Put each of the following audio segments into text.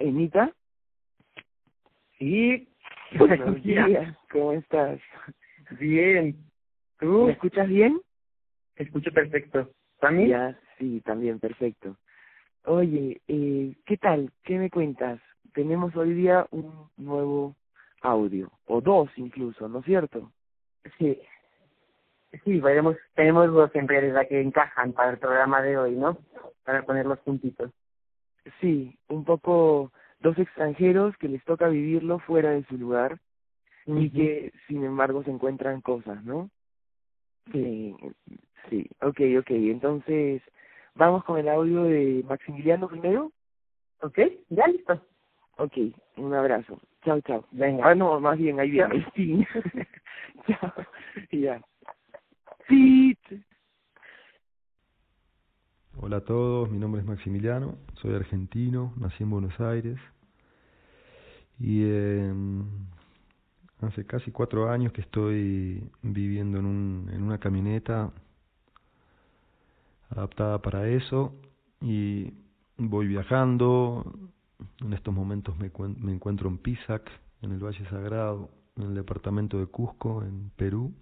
Enita. Sí. Buenos días. ¿Cómo estás? Bien. ¿Tú? ¿Me escuchas bien? Te escucho perfecto. ¿También? Ya, sí, también perfecto. Oye, eh, ¿qué tal? ¿Qué me cuentas? Tenemos hoy día un nuevo audio, o dos incluso, ¿no es cierto? Sí. Sí, veremos, tenemos dos en realidad que encajan para el programa de hoy, ¿no? Para poner los puntitos. Sí, un poco dos extranjeros que les toca vivirlo fuera de su lugar y Ujú. que sin embargo se encuentran cosas, ¿no? Sí, sí, ok, ok. Entonces, ¿vamos con el audio de Maximiliano primero? ¿Ok? Ya listo. Ok, un abrazo. Chao, chao. Venga. Ah, no, más bien, ahí viene. Sí. chao. Ya. Sí. Hola a todos, mi nombre es Maximiliano, soy argentino, nací en Buenos Aires y eh, hace casi cuatro años que estoy viviendo en, un, en una camioneta adaptada para eso y voy viajando. En estos momentos me, me encuentro en Pisac, en el Valle Sagrado, en el departamento de Cusco, en Perú.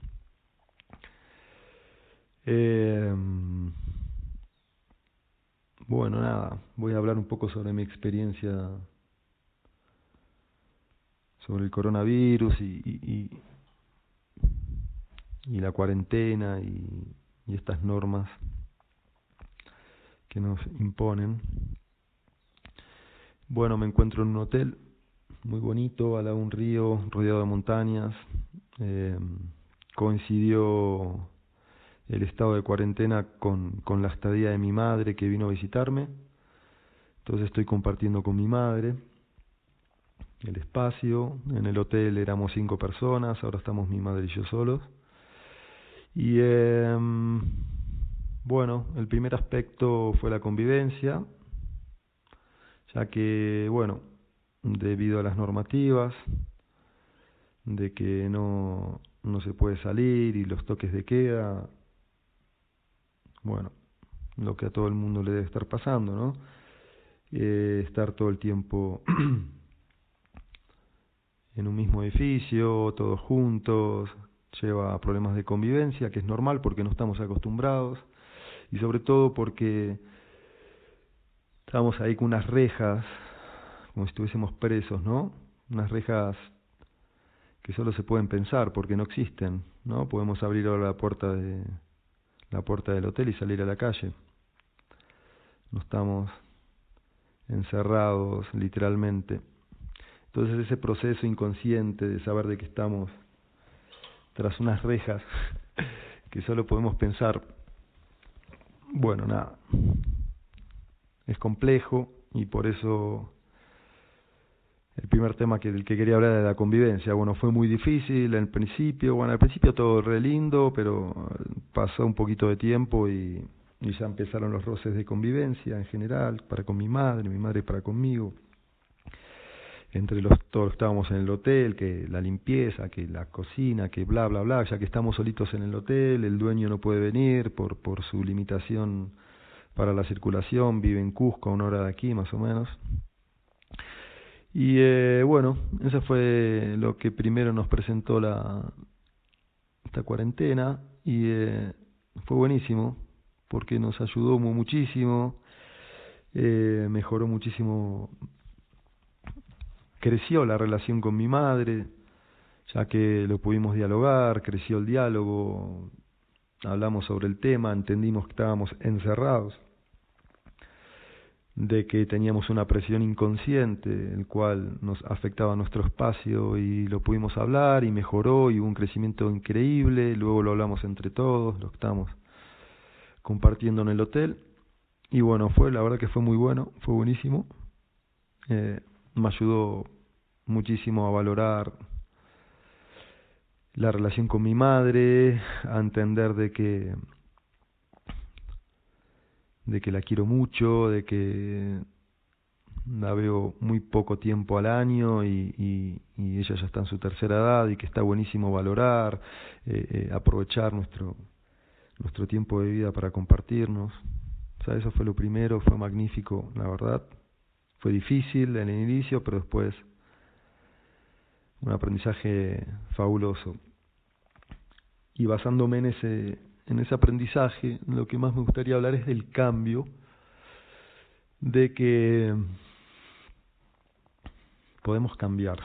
Eh, bueno, nada, voy a hablar un poco sobre mi experiencia sobre el coronavirus y, y, y- la cuarentena y, y estas normas que nos imponen. Bueno, me encuentro en un hotel muy bonito, al lado de un río, rodeado de montañas. Eh, coincidió el estado de cuarentena con, con la estadía de mi madre que vino a visitarme. Entonces estoy compartiendo con mi madre el espacio. En el hotel éramos cinco personas, ahora estamos mi madre y yo solos. Y em, bueno, el primer aspecto fue la convivencia, ya que, bueno, debido a las normativas, de que no, no se puede salir y los toques de queda, bueno, lo que a todo el mundo le debe estar pasando, ¿no? Eh, estar todo el tiempo en un mismo edificio, todos juntos, lleva a problemas de convivencia, que es normal porque no estamos acostumbrados, y sobre todo porque estamos ahí con unas rejas, como si estuviésemos presos, ¿no? Unas rejas que solo se pueden pensar porque no existen, ¿no? Podemos abrir ahora la puerta de la puerta del hotel y salir a la calle. No estamos encerrados literalmente. Entonces ese proceso inconsciente de saber de que estamos tras unas rejas que solo podemos pensar, bueno, nada, es complejo y por eso el primer tema que, del que quería hablar era la convivencia. Bueno, fue muy difícil en el principio, bueno, al principio todo re lindo, pero pasó un poquito de tiempo y, y ya empezaron los roces de convivencia en general, para con mi madre, mi madre para conmigo entre los todos estábamos en el hotel, que la limpieza, que la cocina, que bla bla bla, ya que estamos solitos en el hotel, el dueño no puede venir por por su limitación para la circulación, vive en Cusco, a una hora de aquí más o menos. Y eh, bueno, eso fue lo que primero nos presentó la esta cuarentena y eh, fue buenísimo porque nos ayudó mu- muchísimo, eh, mejoró muchísimo creció la relación con mi madre, ya que lo pudimos dialogar, creció el diálogo, hablamos sobre el tema, entendimos que estábamos encerrados, de que teníamos una presión inconsciente, el cual nos afectaba nuestro espacio y lo pudimos hablar y mejoró y hubo un crecimiento increíble, luego lo hablamos entre todos, lo estamos compartiendo en el hotel y bueno, fue la verdad que fue muy bueno, fue buenísimo. Eh, me ayudó muchísimo a valorar la relación con mi madre, a entender de que de que la quiero mucho, de que la veo muy poco tiempo al año y, y, ella ya está en su tercera edad y que está buenísimo valorar, eh, eh, aprovechar nuestro nuestro tiempo de vida para compartirnos. O sea, eso fue lo primero, fue magnífico, la verdad. fue difícil en el inicio, pero después un aprendizaje fabuloso. Y basándome en ese, en ese aprendizaje, lo que más me gustaría hablar es del cambio, de que podemos cambiar,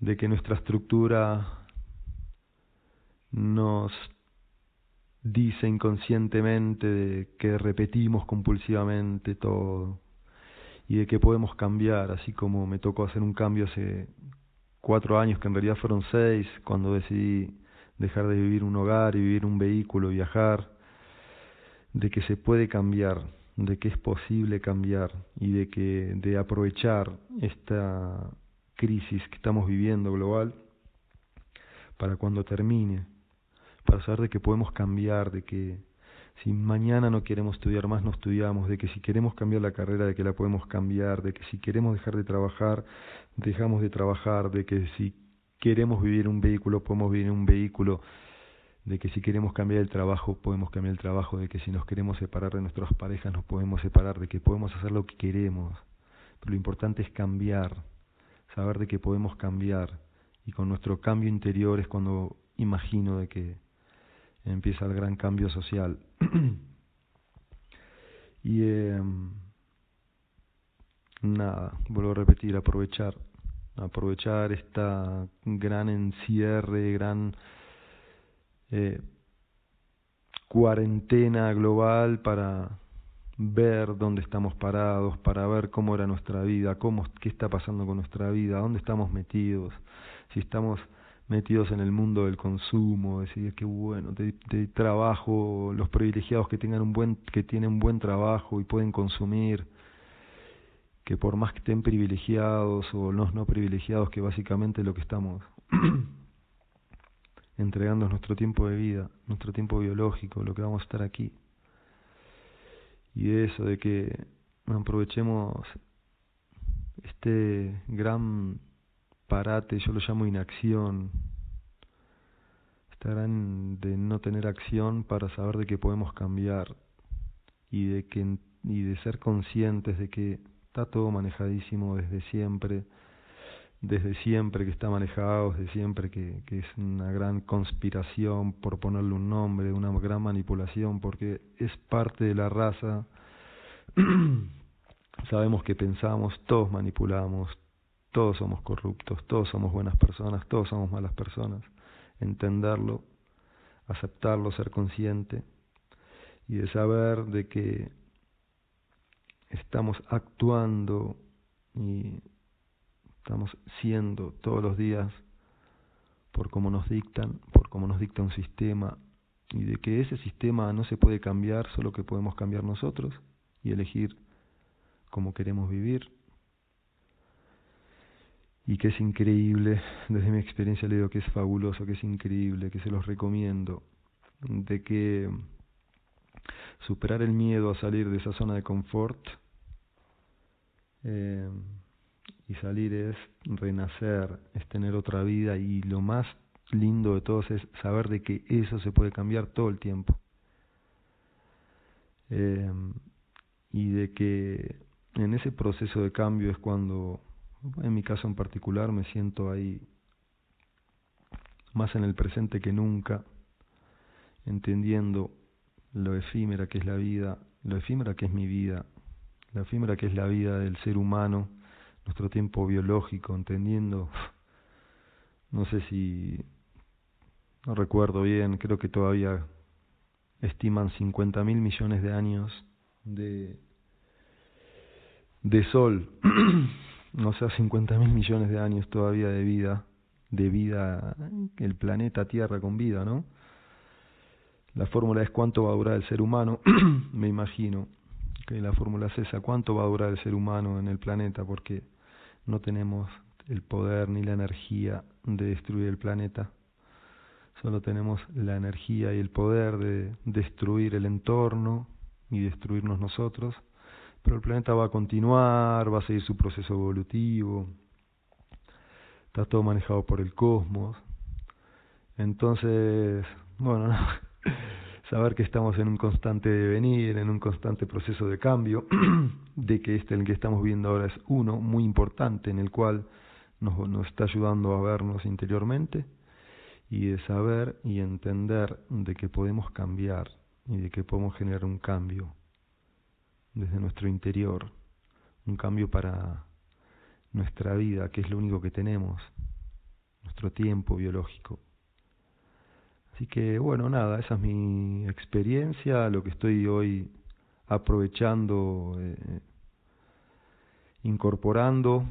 de que nuestra estructura nos dice inconscientemente que repetimos compulsivamente todo y de que podemos cambiar, así como me tocó hacer un cambio hace cuatro años, que en realidad fueron seis, cuando decidí dejar de vivir un hogar y vivir un vehículo, viajar, de que se puede cambiar, de que es posible cambiar y de que de aprovechar esta crisis que estamos viviendo global para cuando termine, para saber de que podemos cambiar, de que si mañana no queremos estudiar más, no estudiamos, de que si queremos cambiar la carrera, de que la podemos cambiar, de que si queremos dejar de trabajar, dejamos de trabajar, de que si queremos vivir un vehículo, podemos vivir un vehículo, de que si queremos cambiar el trabajo, podemos cambiar el trabajo, de que si nos queremos separar de nuestras parejas, nos podemos separar, de que podemos hacer lo que queremos. Pero lo importante es cambiar, saber de que podemos cambiar. Y con nuestro cambio interior es cuando imagino de que empieza el gran cambio social. y eh, nada, vuelvo a repetir, aprovechar, aprovechar esta gran encierre, gran eh, cuarentena global para ver dónde estamos parados, para ver cómo era nuestra vida, cómo, qué está pasando con nuestra vida, dónde estamos metidos, si estamos metidos en el mundo del consumo, decir que bueno, de, trabajo, los privilegiados que tengan un buen, que tienen un buen trabajo y pueden consumir, que por más que estén privilegiados o los no privilegiados, que básicamente lo que estamos entregando es nuestro tiempo de vida, nuestro tiempo biológico, lo que vamos a estar aquí. Y eso, de que aprovechemos este gran parate, yo lo llamo inacción, estarán de no tener acción para saber de que podemos cambiar y de que y de ser conscientes de que está todo manejadísimo desde siempre, desde siempre que está manejado, desde siempre que, que es una gran conspiración, por ponerle un nombre, una gran manipulación, porque es parte de la raza. Sabemos que pensamos, todos manipulamos, todos somos corruptos, todos somos buenas personas, todos somos malas personas. Entenderlo, aceptarlo, ser consciente y de saber de que estamos actuando y estamos siendo todos los días por como nos dictan, por como nos dicta un sistema y de que ese sistema no se puede cambiar, solo que podemos cambiar nosotros y elegir cómo queremos vivir. Y que es increíble, desde mi experiencia le digo que es fabuloso, que es increíble, que se los recomiendo, de que superar el miedo a salir de esa zona de confort eh, y salir es renacer, es tener otra vida y lo más lindo de todo es saber de que eso se puede cambiar todo el tiempo. Eh, y de que en ese proceso de cambio es cuando en mi caso en particular me siento ahí más en el presente que nunca, entendiendo lo efímera que es la vida, lo efímera que es mi vida, lo efímera que es la vida del ser humano, nuestro tiempo biológico, entendiendo, no sé si, no recuerdo bien, creo que todavía estiman 50 mil millones de años de, de sol. no sé, 50 mil millones de años todavía de vida, de vida, el planeta Tierra con vida, ¿no? La fórmula es cuánto va a durar el ser humano, me imagino que la fórmula es esa, cuánto va a durar el ser humano en el planeta, porque no tenemos el poder ni la energía de destruir el planeta, solo tenemos la energía y el poder de destruir el entorno y destruirnos nosotros. Pero el planeta va a continuar, va a seguir su proceso evolutivo, está todo manejado por el cosmos. Entonces, bueno, saber que estamos en un constante devenir, en un constante proceso de cambio, de que este en el que estamos viendo ahora es uno muy importante en el cual nos, nos está ayudando a vernos interiormente y de saber y entender de que podemos cambiar y de que podemos generar un cambio desde nuestro interior, un cambio para nuestra vida, que es lo único que tenemos, nuestro tiempo biológico. Así que bueno, nada, esa es mi experiencia, lo que estoy hoy aprovechando, eh, incorporando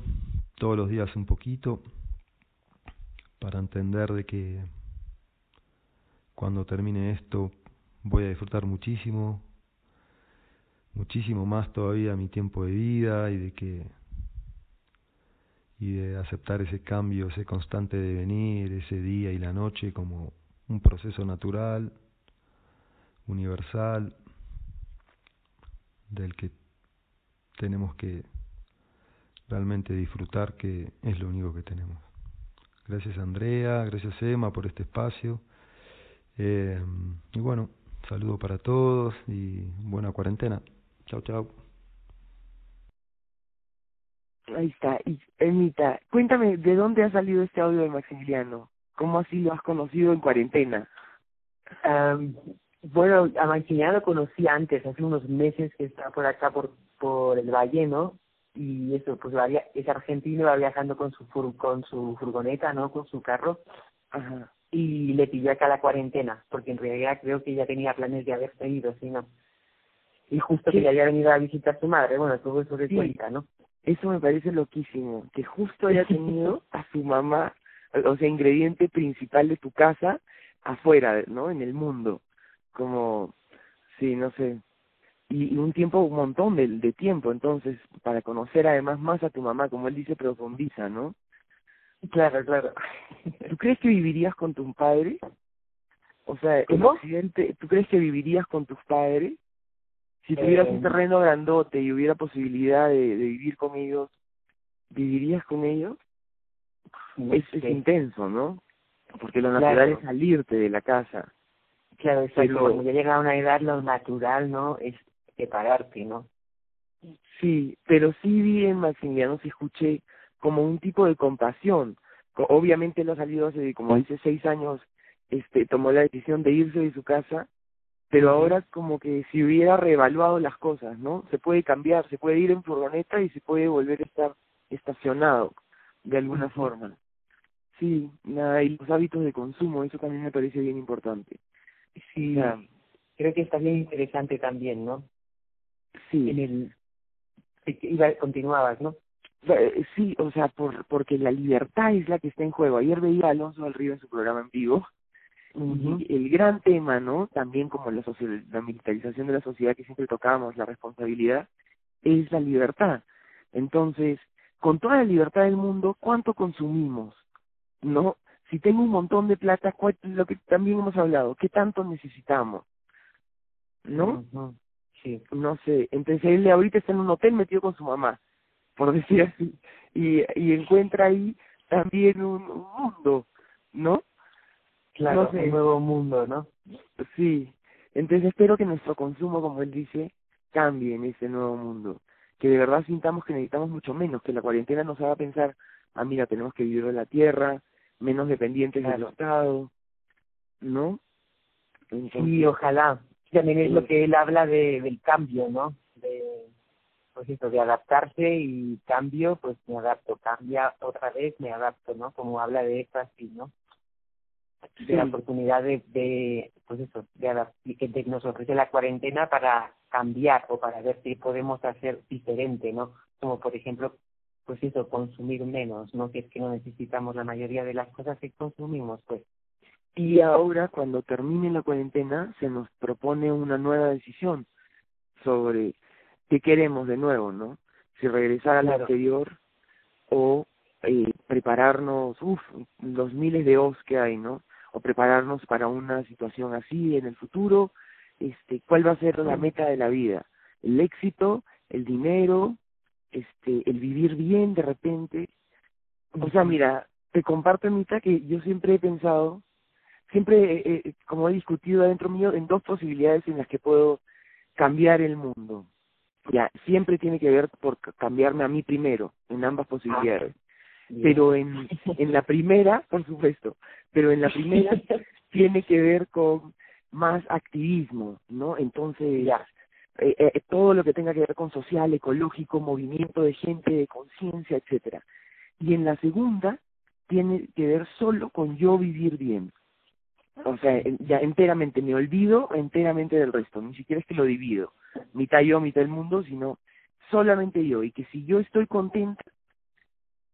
todos los días un poquito para entender de que cuando termine esto voy a disfrutar muchísimo, muchísimo más todavía mi tiempo de vida y de que y de aceptar ese cambio, ese constante devenir, ese día y la noche como un proceso natural, universal, del que tenemos que realmente disfrutar, que es lo único que tenemos. Gracias Andrea, gracias Emma por este espacio. Eh, y bueno, saludo para todos y buena cuarentena. Chao, chao. Ahí está. Y Emita, cuéntame, ¿de dónde ha salido este audio de Maximiliano? ¿Cómo así lo has conocido en cuarentena? Um, bueno, a Maximiliano lo conocí antes, hace unos meses que estaba por acá, por, por el Valle, ¿no? Y eso, pues va, es argentino, va viajando con su, fur, con su furgoneta, ¿no? Con su carro. Ajá. Y le pidió acá la cuarentena, porque en realidad creo que ya tenía planes de haberse ido, ¿sí, no? Y justo que ya había venido a visitar a su madre, bueno, todo eso de cuenta, ¿no? Eso me parece loquísimo, que justo haya tenido a su mamá o sea, ingrediente principal de tu casa afuera, ¿no? En el mundo. Como, sí, no sé. Y, un tiempo, un montón de, de tiempo, entonces, para conocer además más a tu mamá, como él dice, profundiza, ¿no? Claro, claro. ¿Tú crees que vivirías con tu padre? O sea, ¿Cómo? accidente, ¿tú crees que vivirías con tus padres? Si tuvieras un eh, terreno grandote y hubiera posibilidad de, de vivir con ellos, ¿vivirías con ellos? Es, es intenso, ¿no? Porque lo natural es salirte de la casa. Claro, exacto. Pero... Cuando ya llega a una edad, lo natural, ¿no? Es separarte, ¿no? Sí, pero sí vi en Maximiliano, sí escuché como un tipo de compasión. Obviamente él ha salido hace, como dice, seis años, este, tomó la decisión de irse de su casa, pero ahora como que si hubiera reevaluado las cosas, ¿no? Se puede cambiar, se puede ir en furgoneta y se puede volver a estar estacionado de alguna forma. Sí, nada, y los hábitos de consumo, eso también me parece bien importante. Sí, creo que está bien interesante también, ¿no? Sí. En el... Iba, continuabas, ¿no? Eh, sí, o sea, por, porque la libertad es la que está en juego. Ayer veía a Alonso del Río en su programa en vivo, y el gran tema, ¿no? También como la, la militarización de la sociedad que siempre tocamos, la responsabilidad, es la libertad. Entonces, con toda la libertad del mundo, ¿cuánto consumimos? ¿No? Si tengo un montón de plata, lo que también hemos hablado, ¿qué tanto necesitamos? ¿No? Sí. No sé. Entonces él ahorita está en un hotel metido con su mamá, por decir así, y, y encuentra ahí también un, mundo, ¿no? Claro, un nuevo mundo, ¿no? Sí. Entonces espero que nuestro consumo, como él dice, cambie en ese nuevo mundo. Que de verdad sintamos que necesitamos mucho menos, que la cuarentena nos haga pensar, ah, mira, tenemos que vivir de la tierra, menos dependientes del Estado, ¿no? sí, ojalá. También es lo que él habla de, del cambio, ¿no? De, pues eso, de adaptarse y cambio, pues me adapto, cambia otra vez, me adapto, ¿no? Como habla de eso así, ¿no? De la oportunidad de, de pues eso, de que nos ofrece la cuarentena para cambiar o para ver si podemos hacer diferente, ¿no? Como por ejemplo pues eso, consumir menos, ¿no? Que es que no necesitamos la mayoría de las cosas que consumimos, pues. Y ahora, cuando termine la cuarentena, se nos propone una nueva decisión sobre qué queremos de nuevo, ¿no? Si regresar al exterior o eh, prepararnos, uff, los miles de os que hay, ¿no? O prepararnos para una situación así en el futuro, este, ¿cuál va a ser la meta de la vida? ¿El éxito? ¿El dinero? Este el vivir bien de repente o sea mira te comparto Anita que yo siempre he pensado siempre, eh, eh, como he discutido adentro mío, en dos posibilidades en las que puedo cambiar el mundo. Ya, siempre tiene que ver por cambiarme a mí primero, en ambas posibilidades. pero en, en la primera, por supuesto, pero en la primera tiene que ver con más activismo, ¿no? Entonces, ya. Eh, eh, todo lo que tenga que ver con social, ecológico, movimiento de gente, de conciencia, etcétera. Y en la segunda tiene que ver solo con yo vivir bien. O sea, ya enteramente me olvido enteramente del resto, ni siquiera es que lo divido, mitad yo, mitad el mundo, sino solamente yo. Y que si yo estoy contenta,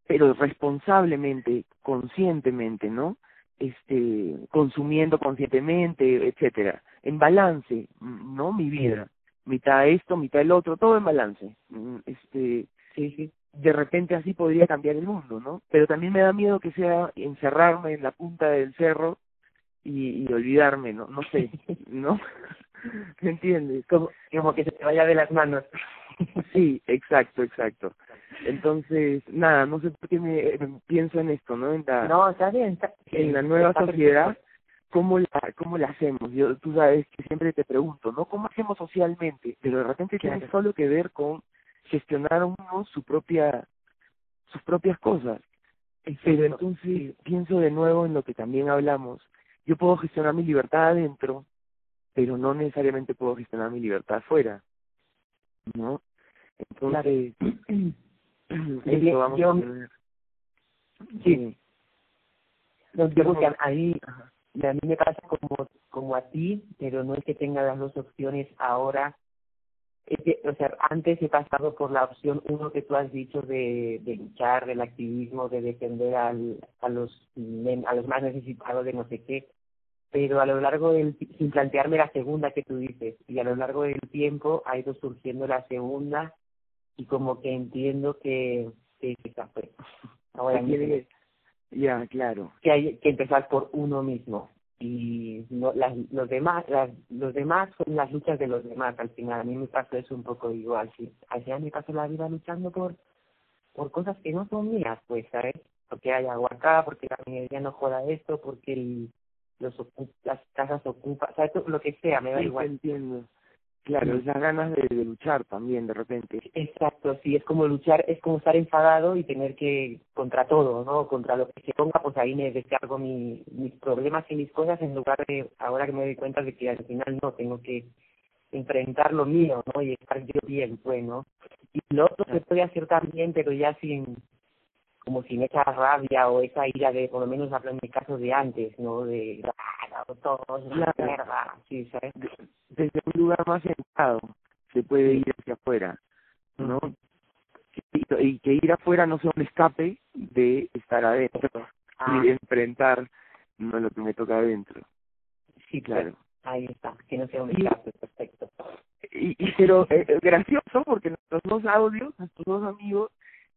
pero responsablemente, conscientemente, ¿no? Este, consumiendo conscientemente, etcétera, en balance, ¿no? Mi vida, mitad esto, mitad el otro, todo en balance. Mm, este, sí, sí. De repente así podría cambiar el mundo, ¿no? Pero también me da miedo que sea encerrarme en la punta del cerro y, y olvidarme, ¿no? No sé, ¿no? ¿Me entiendes? Como, como que se te vaya de las manos. sí, exacto, exacto. Entonces, nada, no sé por qué me, pienso en esto, ¿no? En la, no, está bien. Está, en la nueva sociedad, ¿cómo la, ¿cómo la hacemos? Yo, tú sabes que siempre te pregunto, ¿no? ¿Cómo hacemos socialmente? Pero de repente tiene solo que ver con gestionar uno su propia, sus propias cosas. Pero entonces pienso de nuevo en lo que también hablamos, yo puedo gestionar mi libertad adentro, pero no necesariamente puedo gestionar mi libertad afuera, ¿no? Entonces, eso vamos a ver. Sí. No, yo que ahí, a mí me pasa como, como a ti, pero no es que tenga las dos opciones ahora. Es que, o sea, antes he pasado por la opción uno que tú has dicho de, de luchar, del activismo, de defender al, a los a los más necesitados de no sé qué pero a lo largo del, sin plantearme la segunda que tú dices, y a lo largo del tiempo ha ido surgiendo la segunda y como que entiendo que, que, fue. Ahora ya, claro. Que hay que empezar por uno mismo y no, las, los demás las, los demás son las luchas de los demás al final a mí me pasa eso un poco igual si al final me paso la vida luchando por por cosas que no son mías pues sabes porque hay agua acá porque la minería no joda esto porque el los las casas ocupan, o sea, lo que sea, me da igual. entiendo. Claro, esas ganas de, de, luchar también de repente. Exacto, sí, es como luchar, es como estar enfadado y tener que, contra todo, ¿no? Contra lo que se ponga, pues ahí me descargo mi, mis problemas y mis cosas en lugar de, ahora que me doy cuenta de que al final no, tengo que enfrentar lo mío, ¿no? Y estar yo bien, pues, ¿no? Y lo otro se puede hacer también, pero ya sin, como sin esa rabia o esa ira de, por lo menos hablo en mi caso de antes, ¿no? De, ah, todos la mierda, sí, ¿sabes? Desde un lugar más sentado se puede ir hacia afuera, ¿no? Y, que ir afuera no sea un escape de estar adentro y de enfrentar no lo que me toca adentro. Sí, claro. Ahí está, que no sea un escape, perfecto. Y, y pero eh, eh, gracioso porque nuestros dos audios, nuestros dos amigos,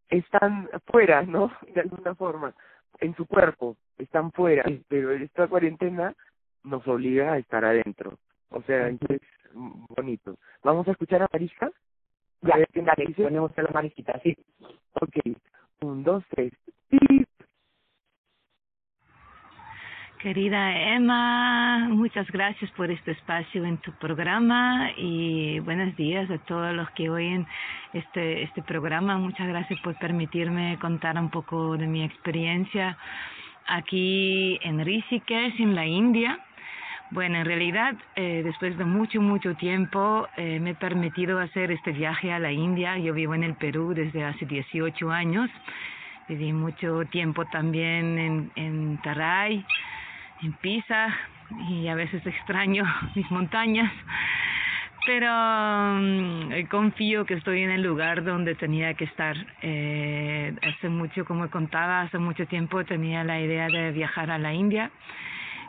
están fuera, ¿no? De alguna forma, en su cuerpo, están fuera, pero esta cuarentena nos obliga a estar adentro. O sea, es bonito. ¿Vamos a escuchar a Marisca? Ya, dale, ponemos a la Marisquita, sí. Ok, un, dos, tres. Querida Emma, muchas gracias por este espacio en tu programa y buenos días a todos los que oyen este, este programa. Muchas gracias por permitirme contar un poco de mi experiencia aquí en Rishikesh, en la India. Bueno, en realidad, eh, después de mucho, mucho tiempo, eh, me he permitido hacer este viaje a la India. Yo vivo en el Perú desde hace 18 años. Viví mucho tiempo también en, en Taray en Pisa y a veces extraño mis montañas, pero mm, confío que estoy en el lugar donde tenía que estar. Eh, hace mucho, como contaba, hace mucho tiempo tenía la idea de viajar a la India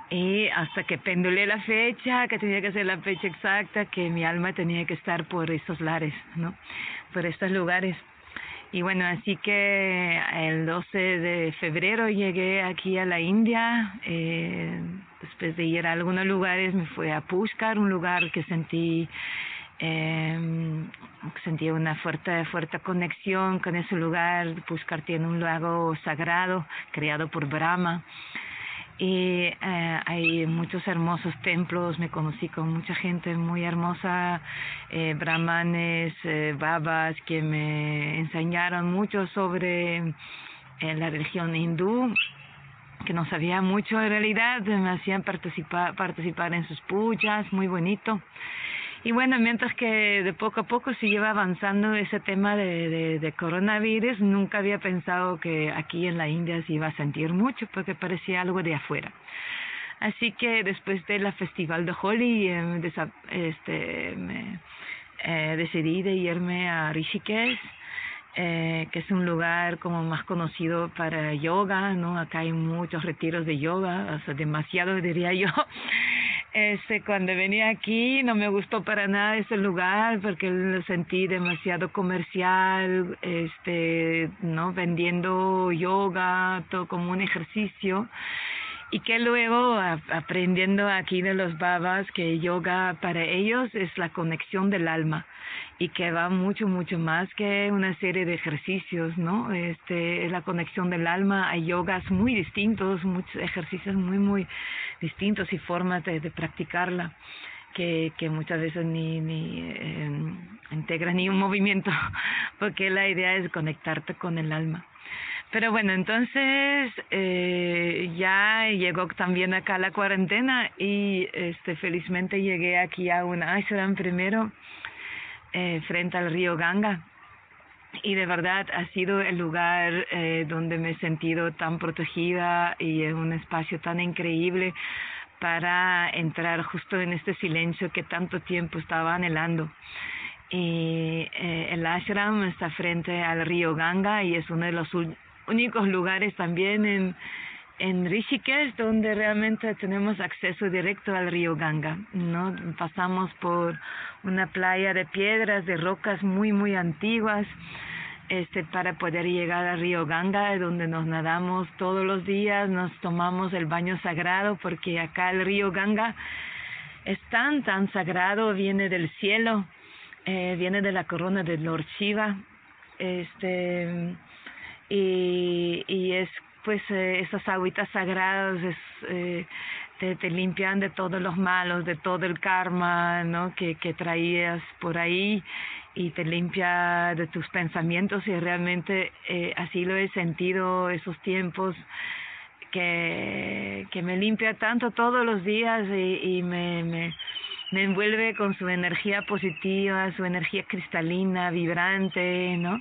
y hasta que pendulé la fecha, que tenía que ser la fecha exacta, que mi alma tenía que estar por estos lares, ¿no? Por estos lugares. Y bueno, así que el 12 de febrero llegué aquí a la India. Eh, después de ir a algunos lugares me fui a Pushkar, un lugar que sentí eh, sentí una fuerte fuerte conexión con ese lugar. Pushkar tiene un lago sagrado creado por Brahma y eh, hay muchos hermosos templos, me conocí con mucha gente muy hermosa, eh, brahmanes, eh, babas, que me enseñaron mucho sobre eh, la religión hindú, que no sabía mucho en realidad, me hacían participar, participar en sus pujas, muy bonito. Y bueno, mientras que de poco a poco se lleva avanzando ese tema de, de, coronavirus, nunca había pensado que aquí en la India se iba a sentir mucho porque parecía algo de afuera. Así que después de la festival de Holi, eh, este, me, eh, decidí de irme a Rishikesh, eh, que es un lugar como más conocido para yoga, ¿no? Acá hay muchos retiros de yoga, o sea, demasiado diría yo. Este, cuando venía aquí no me gustó para nada ese lugar porque lo sentí demasiado comercial, este, no vendiendo yoga, todo como un ejercicio y que luego aprendiendo aquí de los babas que yoga para ellos es la conexión del alma y que va mucho mucho más que una serie de ejercicios no este es la conexión del alma. Hay yogas muy distintos muchos ejercicios muy muy distintos y formas de, practicarla que, que muchas veces ni, ni eh, integra ni un movimiento porque la idea es conectarte con el alma pero bueno, entonces eh, ya llegó también acá la cuarentena y este felizmente llegué aquí a un ashram primero eh, frente al río Ganga y de verdad ha sido el lugar eh, donde me he sentido tan protegida y en un espacio tan increíble para entrar justo en este silencio que tanto tiempo estaba anhelando. Y eh, el ashram está frente al río Ganga y es uno de los únicos lugares también en, en Rishikesh donde realmente tenemos acceso directo al río Ganga, ¿no? Pasamos por una playa de piedras, de rocas muy, muy antiguas, este, para poder llegar al río Ganga, donde nos nadamos todos los días, nos tomamos el baño sagrado, porque acá el río Ganga es tan, tan sagrado, viene del cielo, eh, viene de la corona de Lord Shiva, este, y, y es pues eh, esas agüitas sagradas es, eh, te, limpian de todos los malos, de todo el karma ¿no? que, que traías por ahí y te limpia de tus pensamientos y realmente eh, así lo he sentido esos tiempos que, que me limpia tanto todos los días y, y me, me, me envuelve con su energía positiva, su energía cristalina, vibrante, ¿no?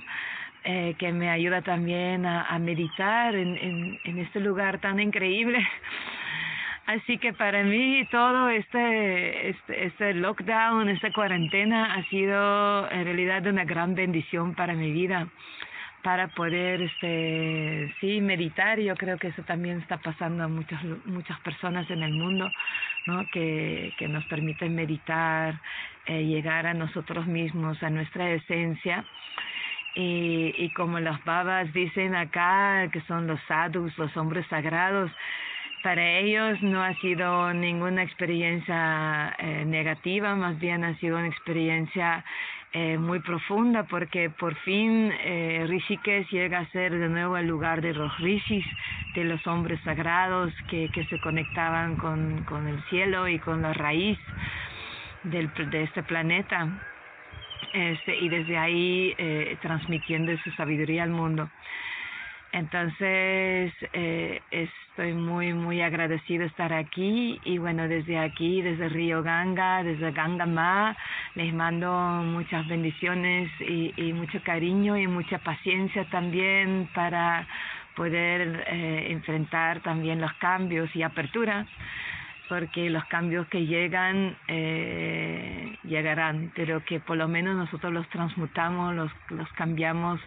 Eh, que me ayuda también a, meditar en, en, en este lugar tan increíble. Así que para mí todo este, este, este lockdown, esta cuarentena ha sido en realidad una gran bendición para mi vida, para poder, este, sí, meditar. Yo creo que eso también está pasando a muchas, muchas personas en el mundo, ¿no? Que, que nos permiten meditar, eh, llegar a nosotros mismos, a nuestra esencia y, y como los babas dicen acá, que son los sadhus, los hombres sagrados, para ellos no ha sido ninguna experiencia eh, negativa, más bien ha sido una experiencia eh, muy profunda porque por fin eh, Rishikesh llega a ser de nuevo el lugar de los rishis, de los hombres sagrados que, que se conectaban con, con el cielo y con la raíz del, de este planeta este, y desde ahí eh, transmitiendo su sabiduría al mundo. Entonces, eh, estoy muy, muy agradecido de estar aquí y bueno, desde aquí, desde Río Ganga, desde Ganga Ma, les mando muchas bendiciones y, y mucho cariño y mucha paciencia también para poder eh, enfrentar también los cambios y apertura porque los cambios que llegan eh, llegarán, pero que por lo menos nosotros los transmutamos, los, los cambiamos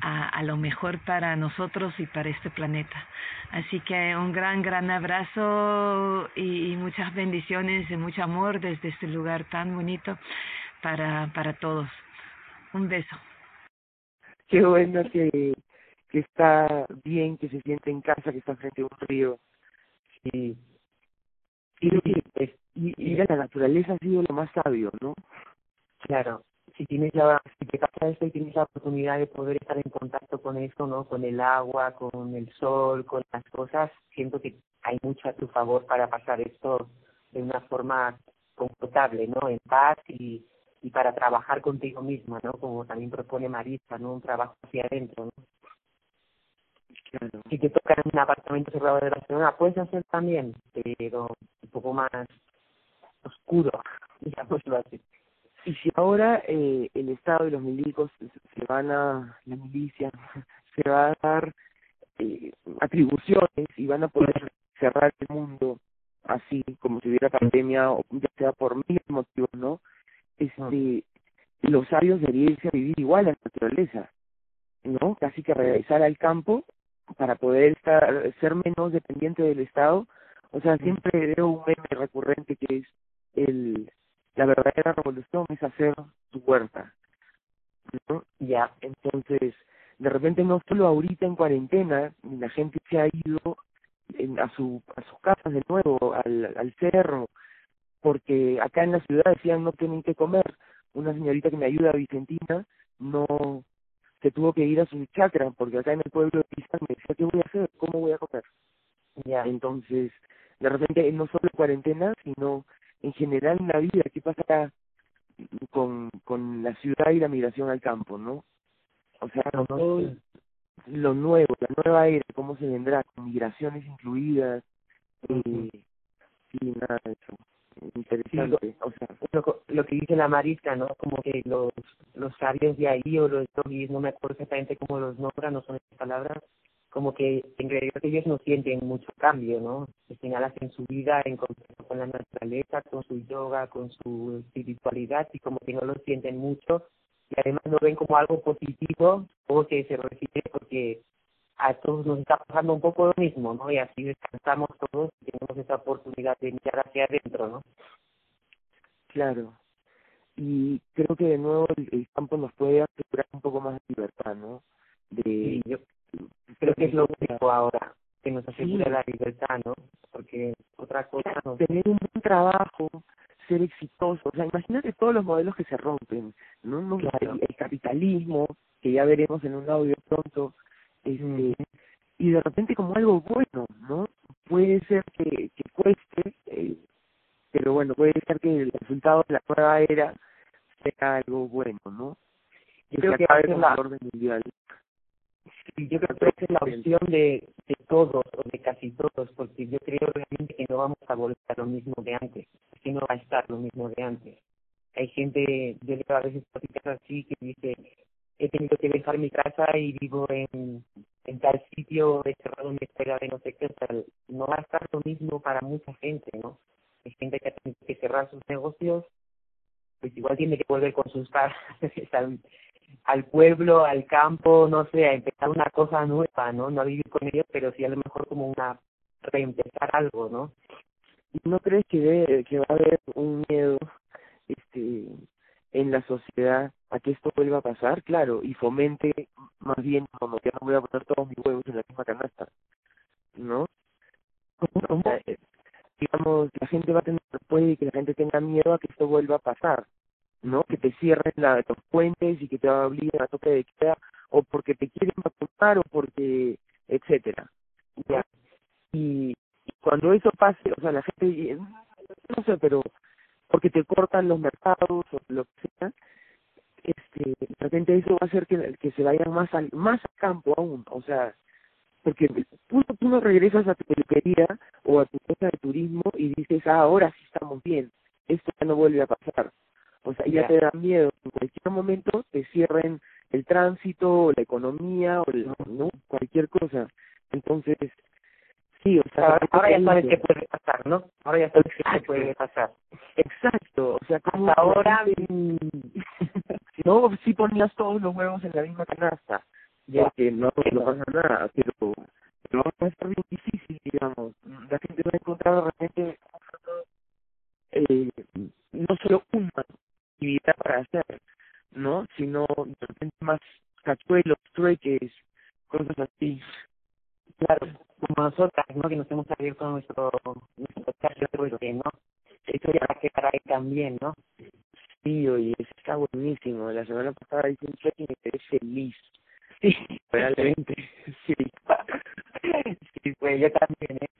a, a lo mejor para nosotros y para este planeta. Así que un gran, gran abrazo y, muchas bendiciones y mucho amor desde este lugar tan bonito para, para todos. Un beso. Qué bueno que, que está bien, que se siente en casa, que está frente a un río. Sí, y, pues, y ir a la naturaleza ha sido lo más sabio, ¿no? Claro, si tienes la, si te pasa esto y tienes la oportunidad de poder estar en contacto con esto, ¿no? Con el agua, con el sol, con las cosas, siento que hay mucho a tu favor para pasar esto de una forma confortable, ¿no? En paz y, y para trabajar contigo misma, ¿no? Como también propone Marisa, ¿no? Un trabajo hacia adentro, ¿no? Si te toca en un apartamento cerrado de Barcelona, puedes hacer también, pero un poco más oscuro, digámoslo así. Y si ahora eh, el Estado y los milicos se van a, la milicia, se va a dar eh, atribuciones y van a poder cerrar el mundo así, como si hubiera pandemia, o ya sea por mil motivos, ¿no? Este, los sabios deberían irse a vivir igual a la naturaleza, ¿no? Casi que regresar al campo para poder estar, ser menos dependiente del Estado. O sea, siempre veo un meme recurrente que es el la verdadera revolución es hacer tu huerta. ¿no? Ya, entonces, de repente no solo ahorita en cuarentena, la gente se ha ido en, a, su, a sus casas de nuevo, al, al cerro, porque acá en la ciudad decían no tienen que comer. Una señorita que me ayuda, Vicentina, no se tuvo que ir a su chacra, porque acá en el pueblo de Pizan me decía, ¿qué voy a hacer? ¿Cómo voy a comer? Ya, entonces, de repente, no solo cuarentena, sino en general en la vida, ¿qué pasa con, con la ciudad y la migración al campo, no? O sea, todo lo nuevo, la nueva era, cómo se vendrá, con migraciones incluidas, eh, y nada de eso. Interesante, o sea, lo, lo, que dice la Marisca, ¿no? Como que los los sabios de ahí o los yogis, no me acuerdo exactamente cómo los nombran, no son esas palabras, como que en realidad ellos no sienten mucho cambio, ¿no? Señalas en su vida en contacto con la naturaleza, con su yoga, con su espiritualidad y como que no lo sienten mucho y además lo ven como algo positivo o que se refiere porque a todos nos está pasando un poco lo mismo, ¿no? Y así descansamos todos y tenemos esa oportunidad de mirar hacia adentro, ¿no? Claro. Y creo que de nuevo el, campo nos puede asegurar un poco más de libertad, ¿no? De, yo creo que es lo único ahora que nos asegura la libertad, ¿no? Porque otra cosa no. Tener un buen trabajo, ser exitoso, o sea, imagínate todos los modelos que se rompen, ¿no? no el, capitalismo, que ya veremos en un audio pronto, este, y de repente como algo bueno, ¿no? Puede ser que, que cueste, eh, pero bueno, puede ser que el resultado de la nueva era sea algo bueno, ¿no? Yo creo que va a ser la orden mundial. Sí, yo creo que es la opción de, de todos o de casi todos, porque yo creo realmente que no vamos a volver a lo mismo de antes, que no va a estar lo mismo de antes. Hay gente, yo leo a veces cositas así que dice, he tenido que dejar mi casa y vivo en, en tal sitio cerrado en espera de no sé qué, o no va a estar lo mismo para mucha gente, ¿no? Hay gente que tenido que cerrar sus negocios, pues igual tiene que volver con sus casas al, pueblo, al campo, no sé, a empezar una cosa nueva, ¿no? No a vivir con ellos, pero sí a lo mejor como una reempezar algo, ¿no? ¿No crees que, que va a haber un miedo este en la sociedad a que esto vuelva a pasar, claro, y fomente más bien como ya no voy a poner todos mis huevos en la misma canasta, ¿no? Eh, digamos, la gente va a tener, puede que la gente tenga miedo a que esto vuelva a pasar, ¿no? Que te cierren la, los puentes y que te obliguen a toque de queda, o porque te quieren vacunar, o porque, etcétera. Ya. Y, y cuando eso pase, o sea, la gente, no sé, pero porque te cortan los mercados o lo que sea, este, de repente eso va a hacer que, que se vayan más al, más al campo aún, o sea, porque tú, tú no regresas a tu peluquería o a tu cosa de turismo y dices, ah, ahora sí estamos bien, esto ya no vuelve a pasar. O sea, ya te da miedo, en cualquier momento te cierren el tránsito, o la economía, o ¿no? cualquier cosa. Entonces, Sí, o sea, ahora, ya sabes qué puede pasar, ¿no? Ahora ya sabes qué puede pasar. Exacto, o sea, como ahora no si ponías todos los huevos en la misma canasta, ya que no, no pasa nada, pero, pero va a estar bien difícil, digamos. La gente va a encontrar de repente eh, no solo una actividad para hacer, ¿no? Sino de repente más cachuelos, trueques, cosas así. Claro, nosotras, ¿no? Que nos hemos abierto nuestro, nuestro espacio de ¿no? Eso ya va a quedar ahí también, ¿no? Sí, oye, eso está buenísimo. La semana pasada hice un check y me quedé feliz. Sí, realmente, sí. sí, pues yo también, ¿eh?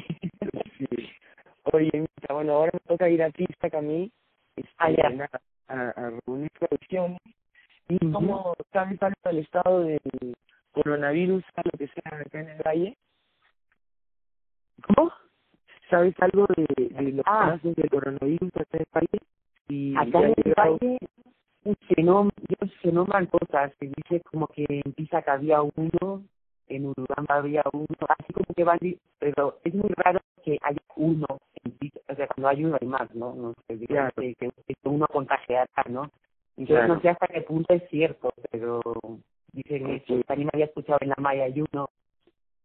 toca ir a Tista a mí este, ah, ya. a, a, reunir producciones y como sabes algo del estado del coronavirus, a lo que sea acá en el valle. ¿Cómo? ¿Sabes algo de, de los Ah. casos del coronavirus acá en el valle? Y Acá en el valle se, nom se nombran cosas, se dice como que en Pisa que había uno, en Urubamba había uno, así como que van, pero es muy raro que haya uno en Pisa, o sea, cuando hay uno hay más, ¿no? No sé, Claro. que, que, uno contagiara, ¿no? Entonces Claro. no sé hasta qué punto es cierto, pero dicen eso, también había escuchado en la Maya hay uno,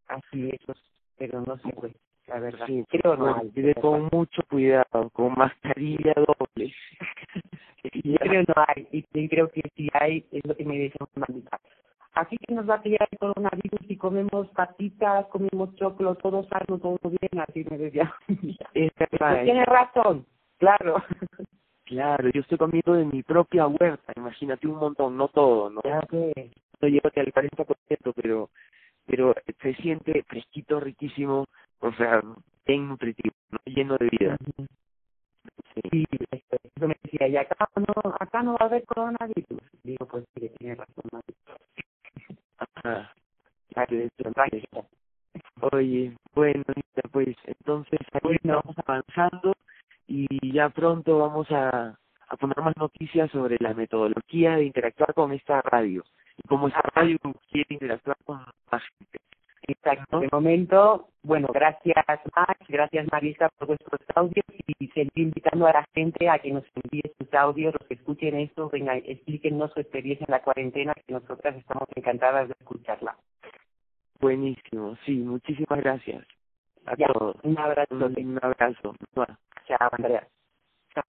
así esos, pero no sé, pues, la verdad. Sí, Creo no bueno, con mucho cuidado, con mascarilla doble. Yo creo no hay, y creo que si hay, es lo que me dice una amiga. Así que nos va a pillar el coronavirus y comemos patitas, comemos choclo, todo sano, todo bien, así me decía. Tiene razón, claro. Claro, yo estoy comiendo de mi propia huerta, imagínate un montón, no todo, ¿no? Ya que, No llego al 40%, pero pero se siente fresquito, riquísimo, o sea, bien nutritivo, ¿no? lleno de vida. Sí. sí, eso, me decía, y acá no, acá no va a haber coronavirus. Digo, pues sí, que tiene razón. Ajá. Oye, bueno, pues entonces ahí Bueno. vamos avanzando y ya pronto vamos a, a poner más noticias sobre la metodología de interactuar con esta radio y cómo esta radio quiere interactuar con más gente. Exacto. De momento, bueno, gracias Max, gracias Marisa por vuestros audios y seguir invitando a la gente a que nos envíe sus audios, los que escuchen esto, venga, explíquenos su experiencia en la cuarentena, que nosotras estamos encantadas de escucharla. Buenísimo, sí, muchísimas gracias a Ya, todos. un abrazo. Un, un abrazo. Chao, Andrea. Chao.